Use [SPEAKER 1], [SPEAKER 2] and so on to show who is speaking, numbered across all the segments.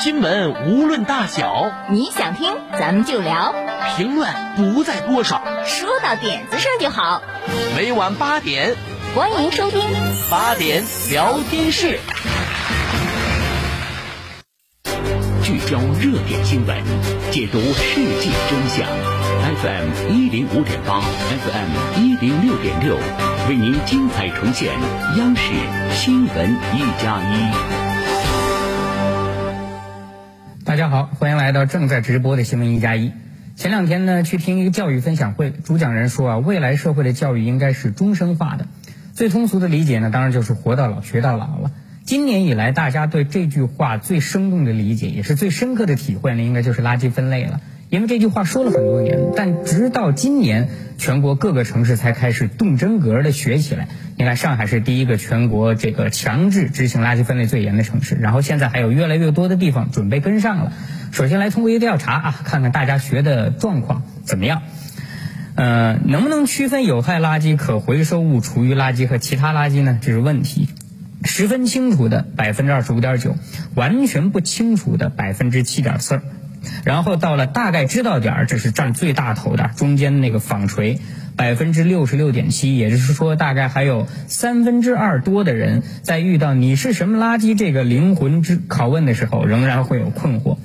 [SPEAKER 1] 新闻无论大小，
[SPEAKER 2] 你想听咱们就聊，
[SPEAKER 1] 评论不在多少，
[SPEAKER 2] 说到点子上就好。
[SPEAKER 1] 每晚八点，
[SPEAKER 2] 欢迎收听
[SPEAKER 1] 八点聊天室。
[SPEAKER 3] 聚焦热点新闻，解读世界真相。FM 一零五点八，FM 一零六点六，为您精彩重现央视新闻一加一。
[SPEAKER 4] 大家好，欢迎来到正在直播的新闻一加一。前两天呢，去听一个教育分享会，主讲人说啊，未来社会的教育应该是终身化的。最通俗的理解呢，当然就是活到老学到老了。今年以来，大家对这句话最生动的理解，也是最深刻的体会呢，应该就是垃圾分类了。因为这句话说了很多年，但直到今年，全国各个城市才开始动真格的学起来。你看，上海是第一个全国这个强制执行垃圾分类最严的城市，然后现在还有越来越多的地方准备跟上了。首先来通过一个调查啊，看看大家学的状况怎么样。呃，能不能区分有害垃圾、可回收物、厨余垃圾和其他垃圾呢？这是问题。十分清楚的百分之二十五点九，完全不清楚的百分之七点四，然后到了大概知道点儿，这是占最大头的，中间那个纺锤百分之六十六点七，也就是说大概还有三分之二多的人在遇到你是什么垃圾这个灵魂之拷问的时候，仍然会有困惑。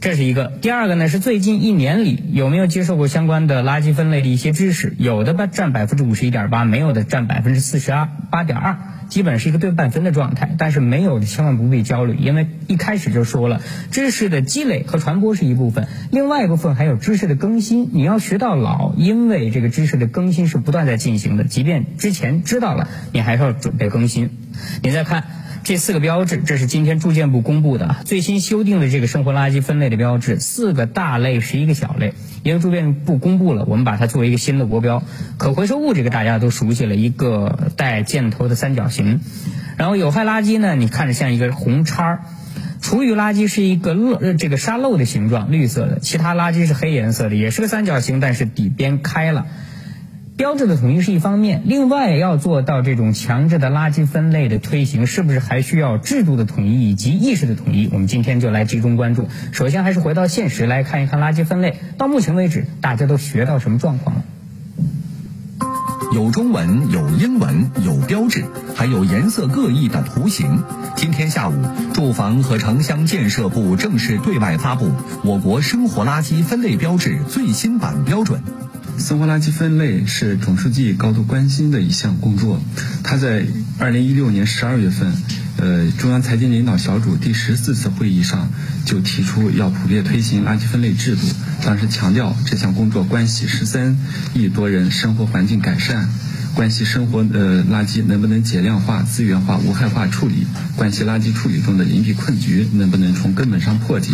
[SPEAKER 4] 这是一个，第二个呢是最近一年里有没有接受过相关的垃圾分类的一些知识？有的吧占百分之五十一点八，没有的占百分之四十二八点二，基本是一个对半分的状态。但是没有千万不必焦虑，因为一开始就说了，知识的积累和传播是一部分，另外一部分还有知识的更新。你要学到老，因为这个知识的更新是不断在进行的，即便之前知道了，你还是要准备更新。你再看。这四个标志，这是今天住建部公布的最新修订的这个生活垃圾分类的标志，四个大类，十一个小类。因为住建部公布了，我们把它作为一个新的国标。可回收物这个大家都熟悉了，一个带箭头的三角形。然后有害垃圾呢，你看着像一个红叉儿。厨余垃圾是一个漏这个沙漏的形状，绿色的。其他垃圾是黑颜色的，也是个三角形，但是底边开了。标志的统一是一方面，另外要做到这种强制的垃圾分类的推行，是不是还需要制度的统一以及意识的统一？我们今天就来集中关注。首先还是回到现实来看一看垃圾分类，到目前为止大家都学到什么状况了？
[SPEAKER 3] 有中文，有英文，有标志，还有颜色各异的图形。今天下午，住房和城乡建设部正式对外发布我国生活垃圾分类标志最新版标准。
[SPEAKER 5] 生活垃圾分类是总书记高度关心的一项工作。他在二零一六年十二月份，呃，中央财经领导小组第十四次会议上就提出要普遍推行垃圾分类制度。当时强调这项工作关系十三亿多人生活环境改善，关系生活呃垃圾能不能减量化、资源化、无害化处理，关系垃圾处理中的隐蔽困局能不能从根本上破解。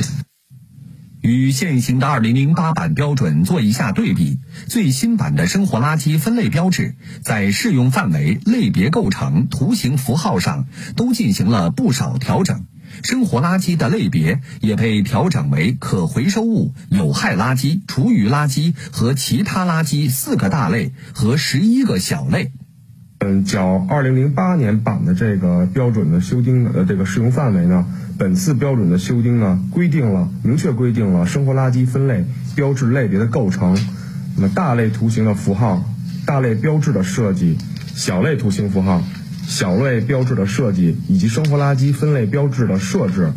[SPEAKER 3] 与现行的2008版标准做一下对比，最新版的生活垃圾分类标志在适用范围、类别构成、图形符号上都进行了不少调整。生活垃圾的类别也被调整为可回收物、有害垃圾、厨余垃圾和其他垃圾四个大类和十一个小类。
[SPEAKER 6] 嗯，较2008年版的这个标准的修订的这个适用范围呢？本次标准的修订呢，规定了明确规定了生活垃圾分类标志类别的构成，那么大类图形的符号、大类标志的设计、小类图形符号、小类标志的设计以及生活垃圾分类标志的设置。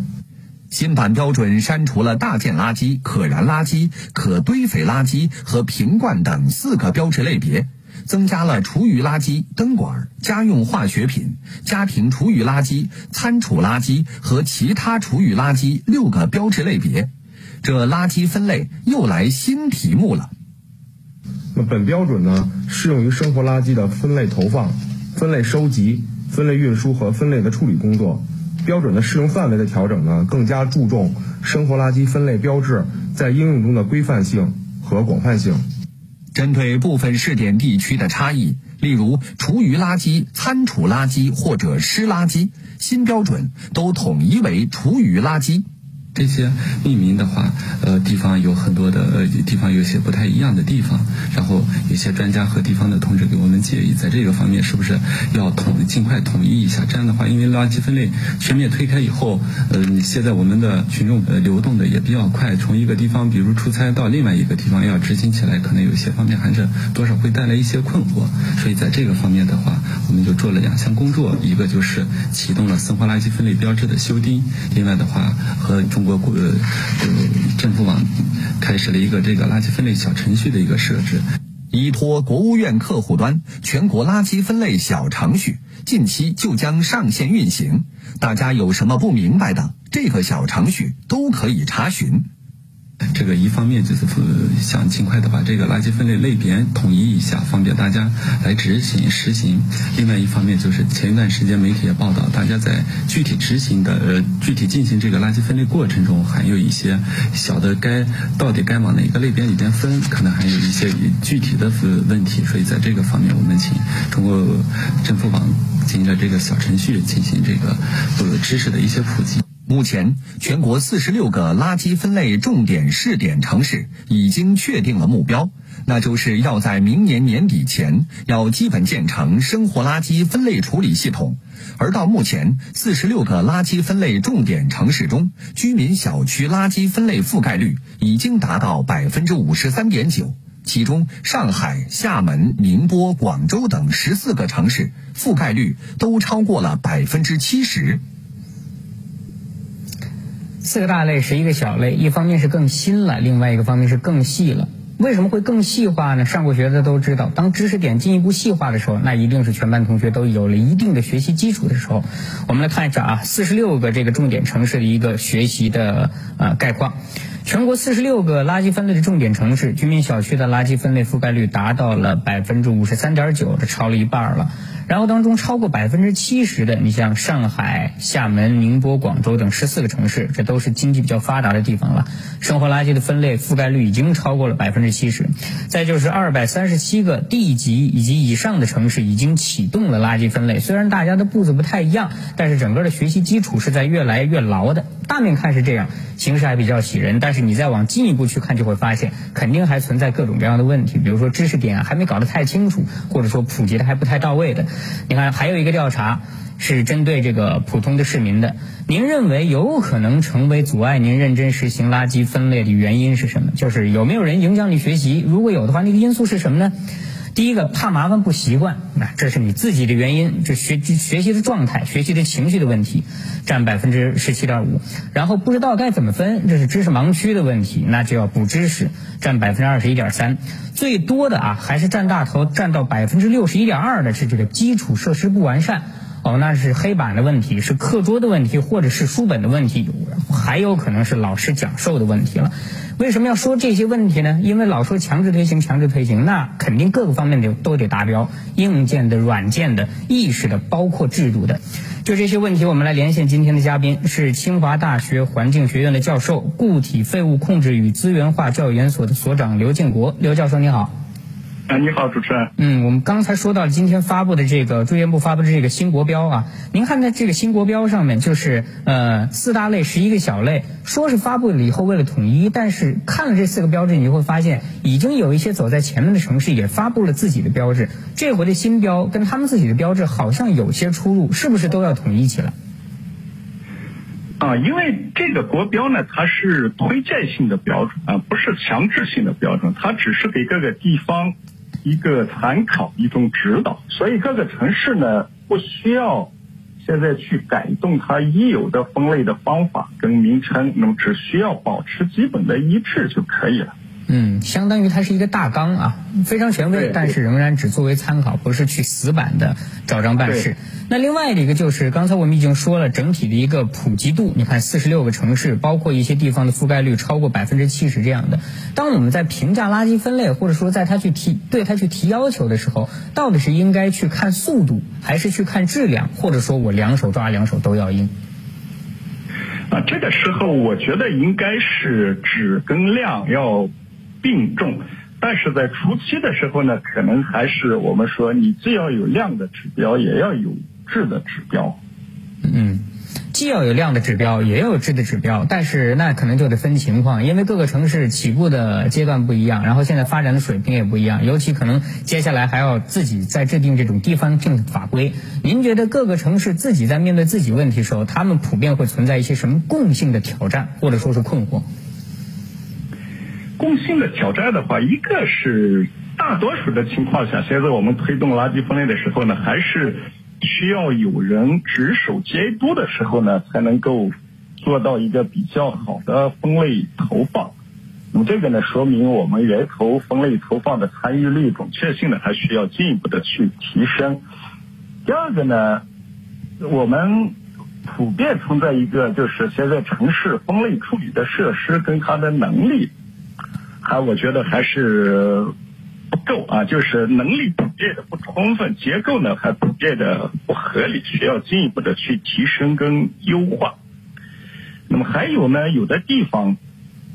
[SPEAKER 3] 新版标准删除了大件垃圾、可燃垃圾、可堆肥垃圾和瓶罐等四个标志类别。增加了厨余垃圾、灯管、家用化学品、家庭厨余垃圾、餐厨垃圾和其他厨余垃圾六个标志类别，这垃圾分类又来新题目了。
[SPEAKER 6] 那本标准呢，适用于生活垃圾的分类投放、分类收集、分类运输和分类的处理工作。标准的适用范围的调整呢，更加注重生活垃圾分类标志在应用中的规范性和广泛性。
[SPEAKER 3] 针对部分试点地区的差异，例如厨余垃圾、餐厨垃圾或者湿垃圾，新标准都统一为厨余垃圾。
[SPEAKER 5] 这些命名的话，呃，地方有很多的呃地方有些不太一样的地方，然后有些专家和地方的同志给我们建议，在这个方面是不是要统尽快统一一下？这样的话，因为垃圾分类全面推开以后，呃，现在我们的群众呃流动的也比较快，从一个地方比如出差到另外一个地方要执行起来，可能有些方面还是多少会带来一些困惑。所以在这个方面的话，我们就做了两项工作，一个就是启动了生活垃圾分类标志的修订，另外的话和中国国呃政府网开始了一个这个垃圾分类小程序的一个设置。
[SPEAKER 3] 依托国务院客户端全国垃圾分类小程序，近期就将上线运行。大家有什么不明白的，这个小程序都可以查询。
[SPEAKER 5] 这个一方面就是想尽快的把这个垃圾分类类别统一一下，方便大家来执行实行；另外一方面就是前一段时间媒体也报道，大家在具体执行的呃具体进行这个垃圾分类过程中，还有一些小的该到底该往哪个类别里边分，可能还有一些具体的问题，所以在这个方面，我们请中国政府网进行了这个小程序进行这个呃知识的一些普及。
[SPEAKER 3] 目前，全国四十六个垃圾分类重点试点城市已经确定了目标，那就是要在明年年底前要基本建成生活垃圾分类处理系统。而到目前，四十六个垃圾分类重点城市中，居民小区垃圾分类覆盖率已经达到百分之五十三点九，其中上海、厦门、宁波、广州等十四个城市覆盖率都超过了百分之七十。
[SPEAKER 4] 四个大类，十一个小类，一方面是更新了，另外一个方面是更细了。为什么会更细化呢？上过学的都知道，当知识点进一步细化的时候，那一定是全班同学都有了一定的学习基础的时候。我们来看一下啊，四十六个这个重点城市的一个学习的呃概况。全国四十六个垃圾分类的重点城市，居民小区的垃圾分类覆盖率达到了百分之五十三点九，这超了一半了。然后当中超过百分之七十的，你像上海、厦门、宁波、广州等十四个城市，这都是经济比较发达的地方了。生活垃圾的分类覆盖率已经超过了百分之七十。再就是二百三十七个地级以及以上的城市已经启动了垃圾分类。虽然大家的步子不太一样，但是整个的学习基础是在越来越牢的。大面看是这样，形势还比较喜人。但是你再往进一步去看，就会发现肯定还存在各种各样的问题，比如说知识点还没搞得太清楚，或者说普及的还不太到位的。你看，还有一个调查是针对这个普通的市民的。您认为有可能成为阻碍您认真实行垃圾分类的原因是什么？就是有没有人影响你学习？如果有的话，那个因素是什么呢？第一个，怕麻烦不习惯，那这是你自己的原因，这学学习的状态、学习的情绪的问题，占百分之十七点五。然后不知道该怎么分，这是知识盲区的问题，那就要补知识，占百分之二十一点三。最多的啊，还是占大头，占到百分之六十一点二的是这个基础设施不完善。哦，那是黑板的问题，是课桌的问题，或者是书本的问题，还有可能是老师讲授的问题了。为什么要说这些问题呢？因为老说强制推行，强制推行，那肯定各个方面的都得达标，硬件的、软件的、意识的，包括制度的。就这些问题，我们来连线今天的嘉宾，是清华大学环境学院的教授、固体废物控制与资源化教研所的所长刘建国。刘教授，你好。
[SPEAKER 7] 啊，你好，主持人。
[SPEAKER 4] 嗯，我们刚才说到今天发布的这个住建部发布的这个新国标啊，您看在这个新国标上面，就是呃四大类十一个小类，说是发布了以后为了统一，但是看了这四个标志，你就会发现已经有一些走在前面的城市也发布了自己的标志，这回的新标跟他们自己的标志好像有些出入，是不是都要统一起来？
[SPEAKER 7] 啊，因为这个国标呢，它是推荐性的标准啊，不是强制性的标准，它只是给各个地方。一个参考，一种指导，所以各个城市呢不需要现在去改动它已有的分类的方法跟名称，那么只需要保持基本的一致就可以了。
[SPEAKER 4] 嗯，相当于它是一个大纲啊，非常权威，但是仍然只作为参考，不是去死板的照章办事。那另外的一个就是刚才我们已经说了，整体的一个普及度，你看四十六个城市，包括一些地方的覆盖率超过百分之七十这样的。当我们在评价垃圾分类，或者说在他去提对他去提要求的时候，到底是应该去看速度，还是去看质量，或者说我两手抓两手都要硬？
[SPEAKER 7] 啊，这个时候我觉得应该是质跟量要。并重，但是在初期的时候呢，可能还是我们说，你既要有量的指标，也要有质的指标。
[SPEAKER 4] 嗯，既要有量的指标，也要有质的指标，但是那可能就得分情况，因为各个城市起步的阶段不一样，然后现在发展的水平也不一样，尤其可能接下来还要自己再制定这种地方性法规。您觉得各个城市自己在面对自己问题的时候，他们普遍会存在一些什么共性的挑战，或者说是困惑？
[SPEAKER 7] 共性的挑战的话，一个是大多数的情况下，现在我们推动垃圾分类的时候呢，还是需要有人值守监督的时候呢，才能够做到一个比较好的分类投放。那么这个呢，说明我们源头分类投放的参与率、准确性呢，还需要进一步的去提升。第二个呢，我们普遍存在一个，就是现在城市分类处理的设施跟它的能力。还我觉得还是不够啊，就是能力普遍的不充分，结构呢还普遍的不合理，需要进一步的去提升跟优化。那么还有呢，有的地方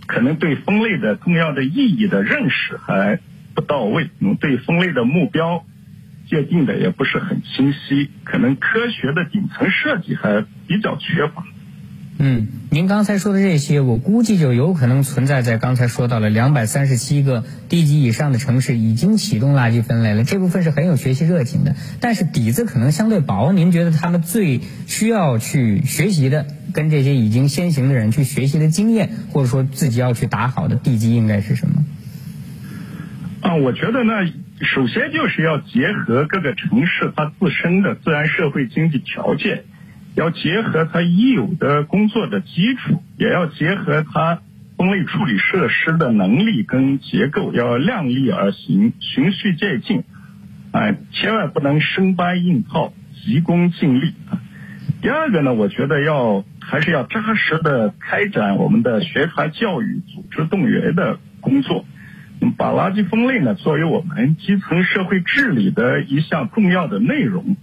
[SPEAKER 7] 可能对分类的重要的意义的认识还不到位，那么对分类的目标界定的也不是很清晰，可能科学的顶层设计还比较缺乏。
[SPEAKER 4] 嗯，您刚才说的这些，我估计就有可能存在在刚才说到了两百三十七个地级以上的城市已经启动垃圾分类了，这部分是很有学习热情的，但是底子可能相对薄。您觉得他们最需要去学习的，跟这些已经先行的人去学习的经验，或者说自己要去打好的地基应该是什么？
[SPEAKER 7] 啊，我觉得呢，首先就是要结合各个城市它自身的自然社会经济条件。要结合它已有的工作的基础，也要结合它分类处理设施的能力跟结构，要量力而行，循序渐进，哎，千万不能生搬硬套，急功近利啊。第二个呢，我觉得要还是要扎实的开展我们的宣传教育、组织动员的工作，把垃圾分类呢作为我们基层社会治理的一项重要的内容。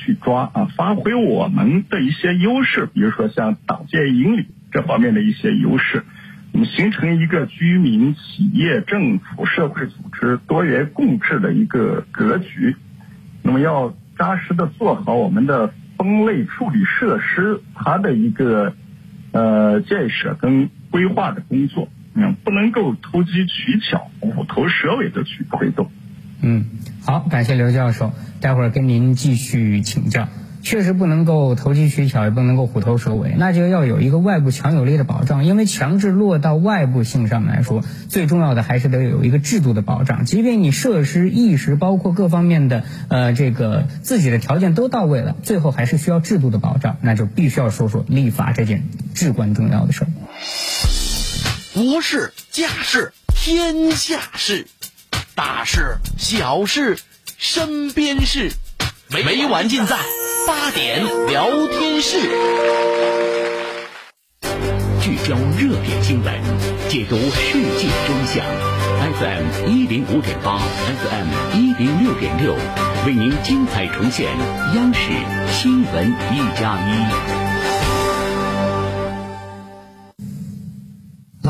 [SPEAKER 7] 去抓啊，发挥我们的一些优势，比如说像党建引领这方面的一些优势，那么形成一个居民、企业、政府、社会组织多元共治的一个格局。那么要扎实的做好我们的分类处理设施它的一个呃建设跟规划的工作，嗯，不能够投机取巧、虎头蛇尾的去推动。
[SPEAKER 4] 嗯，好，感谢刘教授，待会儿跟您继续请教。确实不能够投机取巧，也不能够虎头蛇尾，那就要有一个外部强有力的保障。因为强制落到外部性上来说，最重要的还是得有一个制度的保障。即便你设施、意识，包括各方面的呃这个自己的条件都到位了，最后还是需要制度的保障。那就必须要说说立法这件至关重要的事儿。
[SPEAKER 1] 国事家事天下事。大事、小事、身边事，每晚尽在八点聊天室。聚焦热点新闻，解读世界真相。FM 一零五点八，FM 一零六点六，为您精彩重现央视新闻一加一。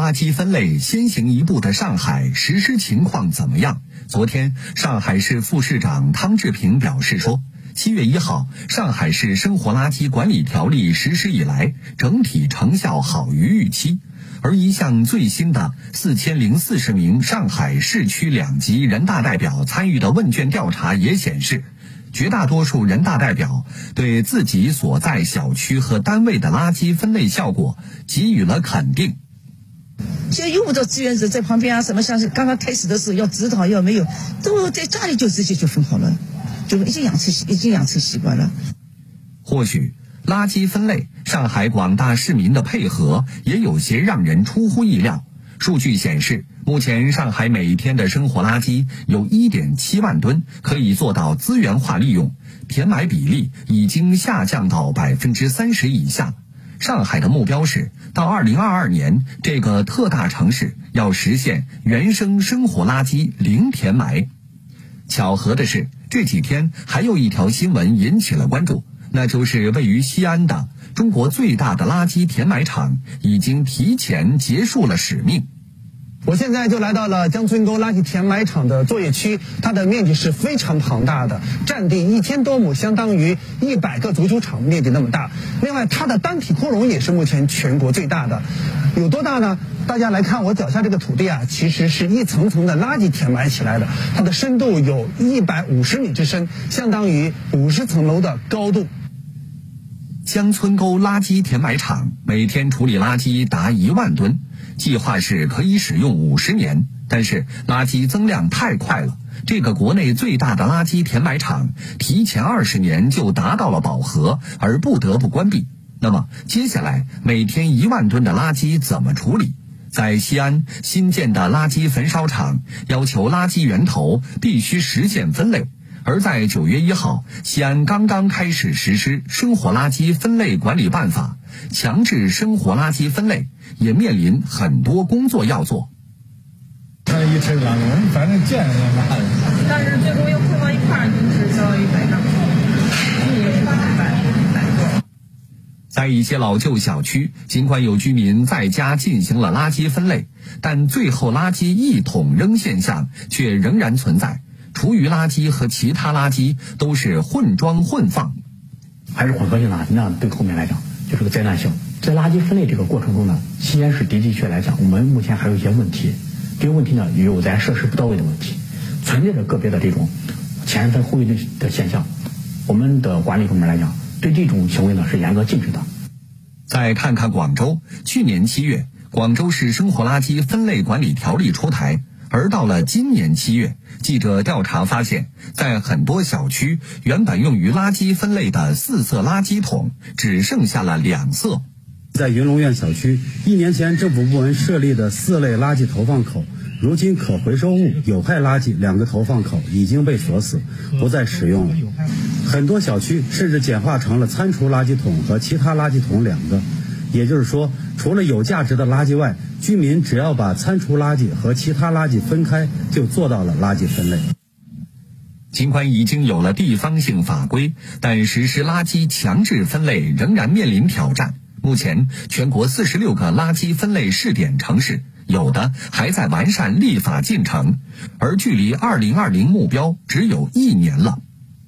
[SPEAKER 3] 垃圾分类先行一步的上海实施情况怎么样？昨天，上海市副市长汤志平表示说，七月一号，上海市生活垃圾管理条例实施以来，整体成效好于预期。而一项最新的四千零四十名上海市区两级人大代表参与的问卷调查也显示，绝大多数人大代表对自己所在小区和单位的垃圾分类效果给予了肯定。
[SPEAKER 8] 现在用不着志愿者在旁边啊，什么像是刚刚开始的时候要指导要没有，都在家里就直接就分好了，就已经养成已经养成习惯了。
[SPEAKER 3] 或许垃圾分类，上海广大市民的配合也有些让人出乎意料。数据显示，目前上海每天的生活垃圾有1.7万吨，可以做到资源化利用，填埋比例已经下降到百分之三十以下。上海的目标是到二零二二年，这个特大城市要实现原生生活垃圾零填埋。巧合的是，这几天还有一条新闻引起了关注，那就是位于西安的中国最大的垃圾填埋场已经提前结束了使命。
[SPEAKER 9] 我现在就来到了江村沟垃圾填埋场的作业区，它的面积是非常庞大的，占地一千多亩，相当于一百个足球场面积那么大。另外，它的单体扩容也是目前全国最大的，有多大呢？大家来看我脚下这个土地啊，其实是一层层的垃圾填埋起来的，它的深度有一百五十米之深，相当于五十层楼的高度。
[SPEAKER 3] 江村沟垃圾填埋场每天处理垃圾达一万吨。计划是可以使用五十年，但是垃圾增量太快了。这个国内最大的垃圾填埋场提前二十年就达到了饱和，而不得不关闭。那么接下来每天一万吨的垃圾怎么处理？在西安新建的垃圾焚烧厂要求垃圾源头必须实现分类，而在九月一号，西安刚刚开始实施生活垃圾分类管理办法，强制生活垃圾分类。也面临很多工作要做。
[SPEAKER 10] 那一车垃圾，反正见也麻烦。
[SPEAKER 11] 但是最终又碰到一块儿，就是相当于白干。
[SPEAKER 3] 在一些老旧小区，尽管有居民在家进行了垃圾分类，但最后垃圾一桶扔现象却仍然存在。厨余垃圾和其他垃圾都是混装混放，
[SPEAKER 12] 还是混合性垃圾，那对后面来讲就是个灾难性。在垃圾分类这个过程中呢，西安市的的确来讲，我们目前还有一些问题。这个问题呢，有咱设施不到位的问题，存在着个别的这种前分后运的的现象。我们的管理部门来讲，对这种行为呢是严格禁止的。
[SPEAKER 3] 再看看广州，去年七月，广州市生活垃圾分类管理条例出台，而到了今年七月，记者调查发现，在很多小区，原本用于垃圾分类的四色垃圾桶只剩下了两色。
[SPEAKER 13] 在云龙苑小区，一年前政府部门设立的四类垃圾投放口，如今可回收物、有害垃圾两个投放口已经被锁死，不再使用了。很多小区甚至简化成了餐厨垃圾桶和其他垃圾桶两个，也就是说，除了有价值的垃圾外，居民只要把餐厨垃圾和其他垃圾分开，就做到了垃圾分类。
[SPEAKER 3] 尽管已经有了地方性法规，但实施垃圾强制分类仍然面临挑战。目前，全国四十六个垃圾分类试点城市，有的还在完善立法进程，而距离二零二零目标只有一年了。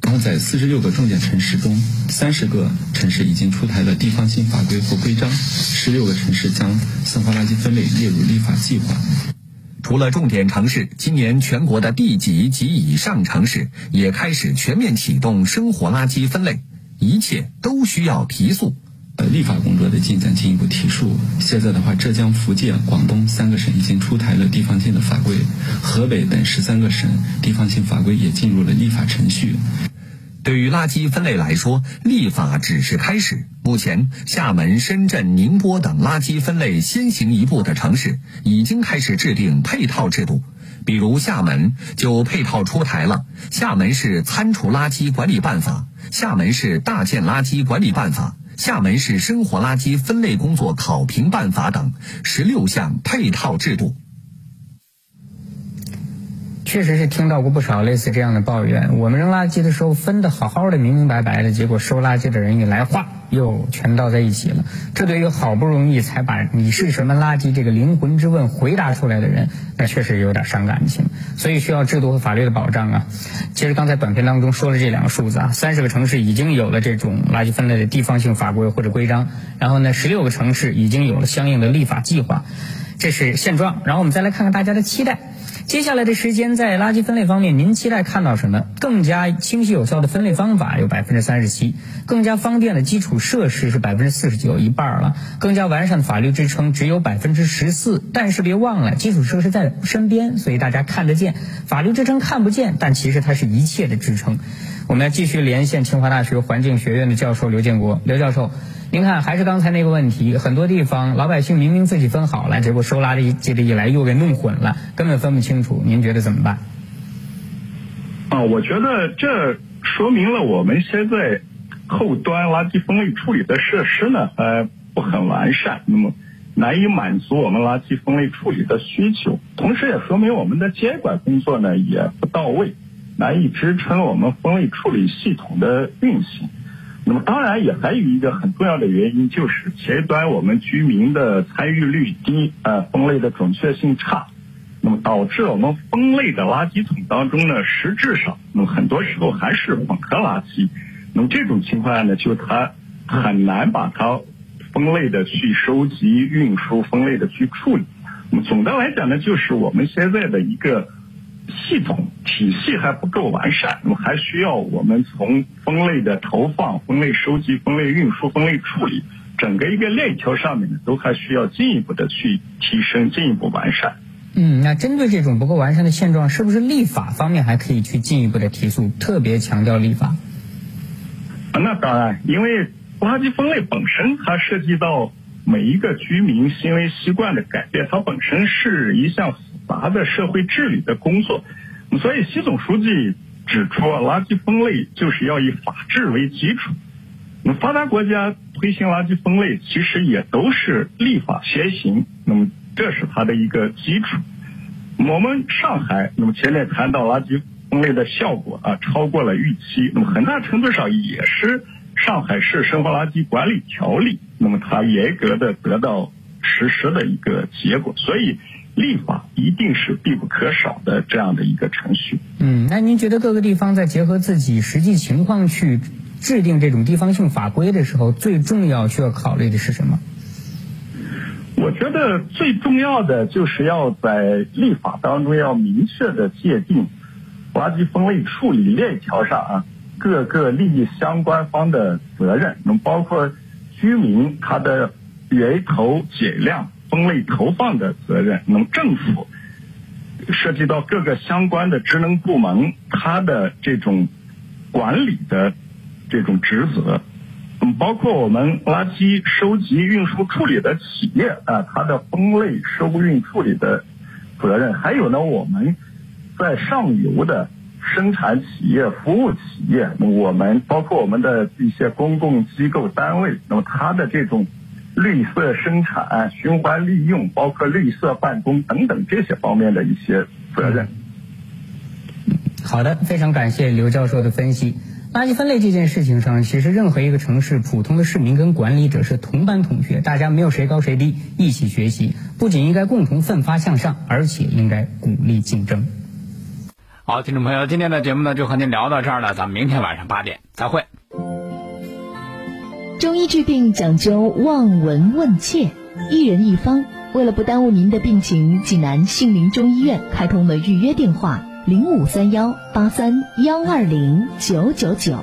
[SPEAKER 5] 然后，在四十六个重点城市中，三十个城市已经出台了地方性法规或规章，十六个城市将生活垃圾分类列入立法计划。
[SPEAKER 3] 除了重点城市，今年全国的地级及以上城市也开始全面启动生活垃圾分类，一切都需要提速。
[SPEAKER 5] 呃，立法工作的进展进一步提速。现在的话，浙江、福建、广东三个省已经出台了地方性的法规，河北等十三个省地方性法规也进入了立法程序。
[SPEAKER 3] 对于垃圾分类来说，立法只是开始。目前，厦门、深圳、宁波等垃圾分类先行一步的城市已经开始制定配套制度，比如厦门就配套出台了《厦门市餐厨垃圾管理办法》《厦门市大件垃圾管理办法》。厦门市生活垃圾分类工作考评办法等十六项配套制度，
[SPEAKER 4] 确实是听到过不少类似这样的抱怨。我们扔垃圾的时候分的好好的、明明白白的，结果收垃圾的人一来，哗，又全倒在一起了。这对于好不容易才把你是什么垃圾这个灵魂之问回答出来的人，那确实有点伤感情。所以需要制度和法律的保障啊。其实刚才短片当中说了这两个数字啊，三十个城市已经有了这种垃圾分类的地方性法规或者规章，然后呢，十六个城市已经有了相应的立法计划，这是现状。然后我们再来看看大家的期待。接下来的时间，在垃圾分类方面，您期待看到什么？更加清晰有效的分类方法有百分之三十七，更加方便的基础设施是百分之四十九，一半了。更加完善的法律支撑只有百分之十四。但是别忘了，基础设施在身边，所以大家看得见，法律支撑看不见，但其实它是一切的支撑。我们要继续连线清华大学环境学院的教授刘建国，刘教授。您看，还是刚才那个问题，很多地方老百姓明明自己分好了，结果收垃圾接着一来又给弄混了，根本分不清楚。您觉得怎么办？
[SPEAKER 7] 啊，我觉得这说明了我们现在后端垃圾分类处理的设施呢，呃，不很完善，那么难以满足我们垃圾分类处理的需求，同时也说明我们的监管工作呢也不到位，难以支撑我们分类处理系统的运行。那么当然也还有一个很重要的原因，就是前端我们居民的参与率低，呃，分类的准确性差，那么导致我们分类的垃圾桶当中呢，实质上那么很多时候还是混合垃圾。那么这种情况下呢，就它很难把它分类的去收集、运输、分类的去处理。那么总的来讲呢，就是我们现在的一个系统体系还不够完善，那么还需要我们从分类的投放、分类收集、分类运输、分类处理整个一个链条上面呢，都还需要进一步的去提升、进一步完善。
[SPEAKER 4] 嗯，那针对这种不够完善的现状，是不是立法方面还可以去进一步的提速，特别强调立法？
[SPEAKER 7] 啊，那当然，因为垃圾分类本身它涉及到每一个居民行为习惯的改变，它本身是一项他的社会治理的工作。所以，习总书记指出，垃圾分类就是要以法治为基础。那么，发达国家推行垃圾分类，其实也都是立法先行。那么，这是它的一个基础。我们上海，那么前面谈到垃圾分类的效果啊，超过了预期。那么，很大程度上也是上海市生活垃圾管理条例，那么它严格的得到实施的一个结果。所以，立法一定是必不可少的这样的一个程序。
[SPEAKER 4] 嗯，那您觉得各个地方在结合自己实际情况去制定这种地方性法规的时候，最重要需要考虑的是什么？
[SPEAKER 7] 我觉得最重要的就是要在立法当中要明确的界定垃圾分类处理链条上啊各个利益相关方的责任，那包括居民他的源头减量、分类投放的责任，那么政府涉及到各个相关的职能部门它的这种管理的这种职责。嗯，包括我们垃圾收集、运输、处理的企业啊，它的分类、收运、处理的责任，还有呢，我们在上游的生产企业、服务企业，我们包括我们的一些公共机构单位，那么它的这种绿色生产、循环利用，包括绿色办公等等这些方面的一些责任。
[SPEAKER 4] 好的，非常感谢刘教授的分析。垃圾分类这件事情上，其实任何一个城市普通的市民跟管理者是同班同学，大家没有谁高谁低，一起学习，不仅应该共同奋发向上，而且应该鼓励竞争。
[SPEAKER 14] 好，听众朋友，今天的节目呢就和您聊到这儿了，咱们明天晚上八点再会。
[SPEAKER 2] 医治病讲究望闻问切，一人一方。为了不耽误您的病情，济南杏林中医院开通了预约电话。零五三幺八三幺二零九九九，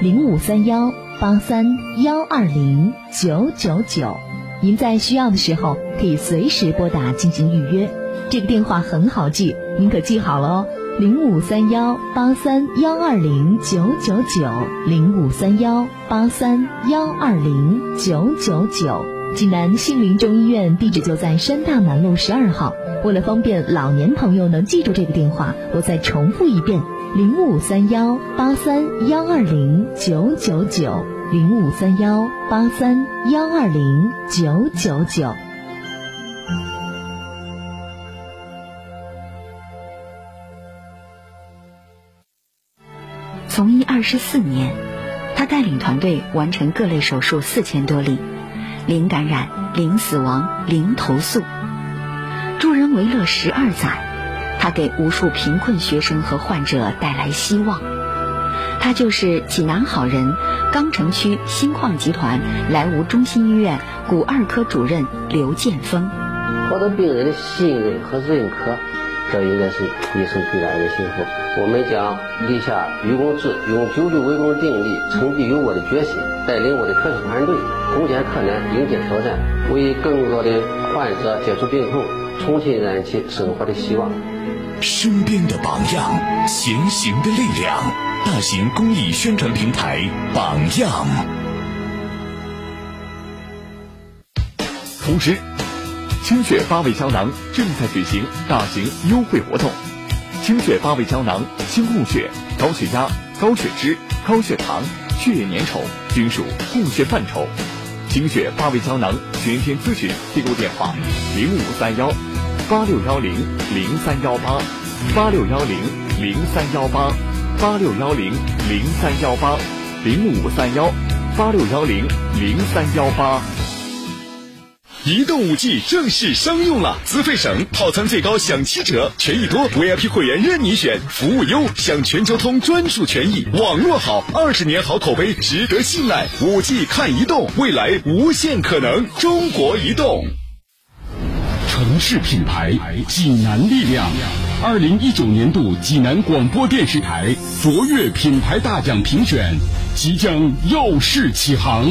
[SPEAKER 2] 零五三幺八三幺二零九九九，您在需要的时候可以随时拨打进行预约。这个电话很好记，您可记好了哦。零五三幺八三幺二零九九九，零五三幺八三幺二零九九九。济南杏林中医院地址就在山大南路十二号。为了方便老年朋友能记住这个电话，我再重复一遍：零五三幺八三幺二零九九九，零五三幺八三幺二零九九九。
[SPEAKER 15] 从医二十四年，他带领团队完成各类手术四千多例，零感染、零死亡、零投诉。助人为乐十二载，他给无数贫困学生和患者带来希望。他就是济南好人，钢城区新矿集团莱芜中心医院骨二科主任刘建峰。
[SPEAKER 16] 获得病人的信任和认可，这应该是一生最大的幸福。我们将立下愚公志，用九九为公定力，成绩有我的决心，带领我的科学团队攻坚克难，迎接挑战，为更多的患者解除病痛。重新燃起生活的希望。
[SPEAKER 17] 身边的榜样，前行的力量。大型公益宣传平台榜样。同时，清血八味胶囊正在举行大型优惠活动。清血八味胶囊，清供血、高血压、高血脂、高血糖、血液粘稠均属供血范畴。清血八味胶囊全天咨询订购电话：零五三幺。八六幺零零三幺八，八六幺零零三幺八，八六幺零零三幺八，零五三幺八六幺零零三幺八。
[SPEAKER 18] 移动五 G 正式商用了，资费省，套餐最高享七折，权益多，VIP 会员任你选，服务优，享全球通专属权益，网络好，二十年好口碑，值得信赖。五 G 看移动，未来无限可能。中国移动。
[SPEAKER 19] 城市品牌，济南力量。二零一九年度济南广播电视台卓越品牌大奖评选即将耀世启航。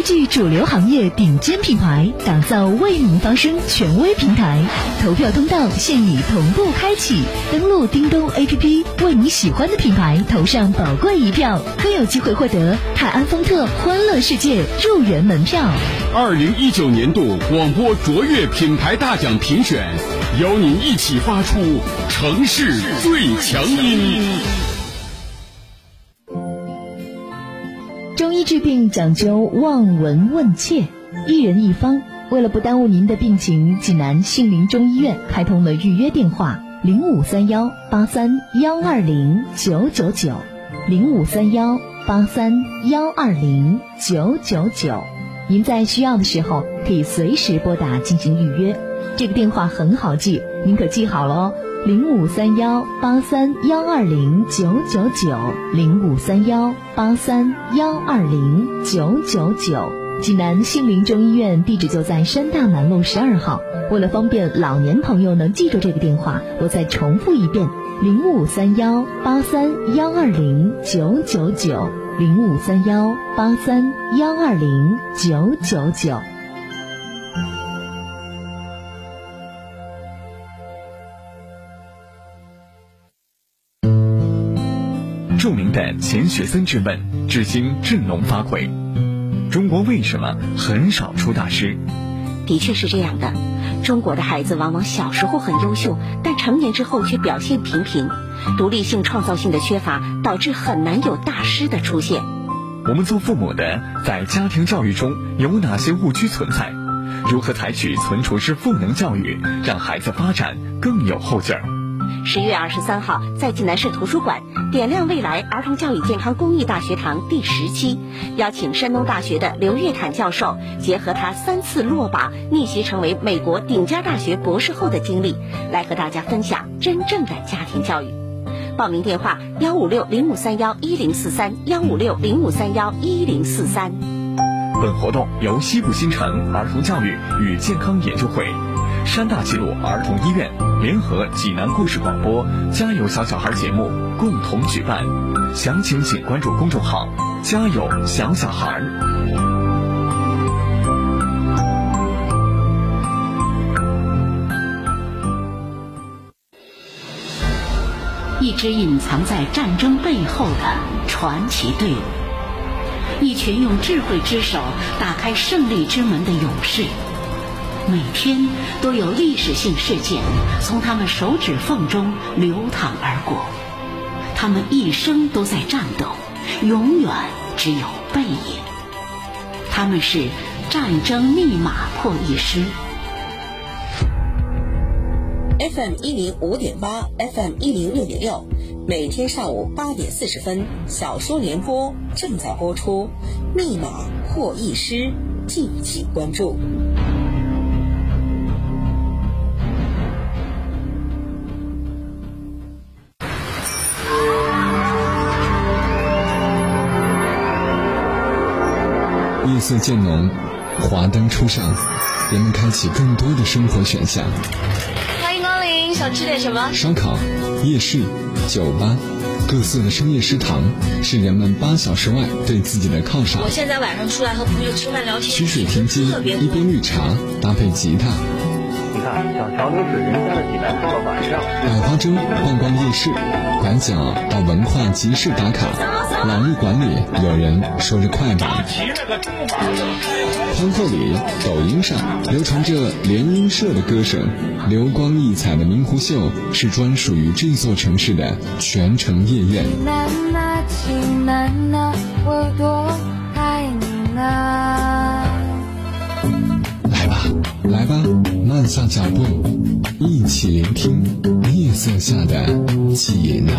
[SPEAKER 2] 汇聚主流行业顶尖品牌，打造为民发声权威平台。投票通道现已同步开启，登录叮咚 APP，为你喜欢的品牌投上宝贵一票，更有机会获得泰安丰特欢乐世界入园门票。
[SPEAKER 19] 二零一九年度广播卓越品牌大奖评选，邀您一起发出城市最强音。
[SPEAKER 2] 治病讲究望闻问切，一人一方。为了不耽误您的病情，济南杏林中医院开通了预约电话：零五三幺八三幺二零九九九，零五三幺八三幺二零九九九。您在需要的时候可以随时拨打进行预约。这个电话很好记，您可记好了哦。零五三幺八三幺二零九九九，零五三幺八三幺二零九九九。济南杏林中医院地址就在山大南路十二号。为了方便老年朋友能记住这个电话，我再重复一遍：零五三幺八三幺二零九九九，零五三幺八三幺二零九九九。
[SPEAKER 17] 的钱学森之问至今振聋发聩。中国为什么很少出大师？
[SPEAKER 20] 的确是这样的。中国的孩子往往小时候很优秀，但成年之后却表现平平，独立性、创造性的缺乏，导致很难有大师的出现。
[SPEAKER 17] 我们做父母的，在家庭教育中有哪些误区存在？如何采取存储式赋能教育，让孩子发展更有后劲儿？
[SPEAKER 20] 十月二十三号，在济南市图书馆点亮未来儿童教育健康公益大学堂第十期，邀请山东大学的刘月坦教授，结合他三次落榜逆袭成为美国顶尖大学博士后的经历，来和大家分享真正的家庭教育。报名电话：幺五六零五三幺一零四三幺五六零五三幺一零四三。
[SPEAKER 17] 本活动由西部新城儿童教育与健康研究会。山大齐鲁儿童医院联合济南故事广播《家有小小孩》节目共同举办，详情请关注公众号“家有小小孩”。
[SPEAKER 15] 一支隐藏在战争背后的传奇队伍，一群用智慧之手打开胜利之门的勇士。每天都有历史性事件从他们手指缝中流淌而过，他们一生都在战斗，永远只有背影。他们是战争密码破译师。
[SPEAKER 20] FM 一零五点八，FM 一零六点六，每天上午八点四十分，小说联播正在播出，《密码破译师》，敬请关注。
[SPEAKER 21] 夜色渐浓，华灯初上，人们开启更多的生活选项。
[SPEAKER 22] 欢迎光临，想吃点什么？
[SPEAKER 21] 烧烤、夜市、酒吧，各色的深夜食堂是人们八小时外对自己的犒赏。
[SPEAKER 22] 我现在晚上出来和朋友吃饭聊天，
[SPEAKER 21] 曲水天街，一杯绿茶搭配吉他。
[SPEAKER 23] 你看，小桥流水人家的济南，到了晚上，
[SPEAKER 21] 百花洲逛逛夜市，拐角到文化集市打卡。老日馆里有人说着快板，宽后里、抖音上流传着联音社的歌声，流光溢彩的明湖秀是专属于这座城市的全城夜宴。来吧，来吧，慢下脚步，一起聆听夜色下的济南。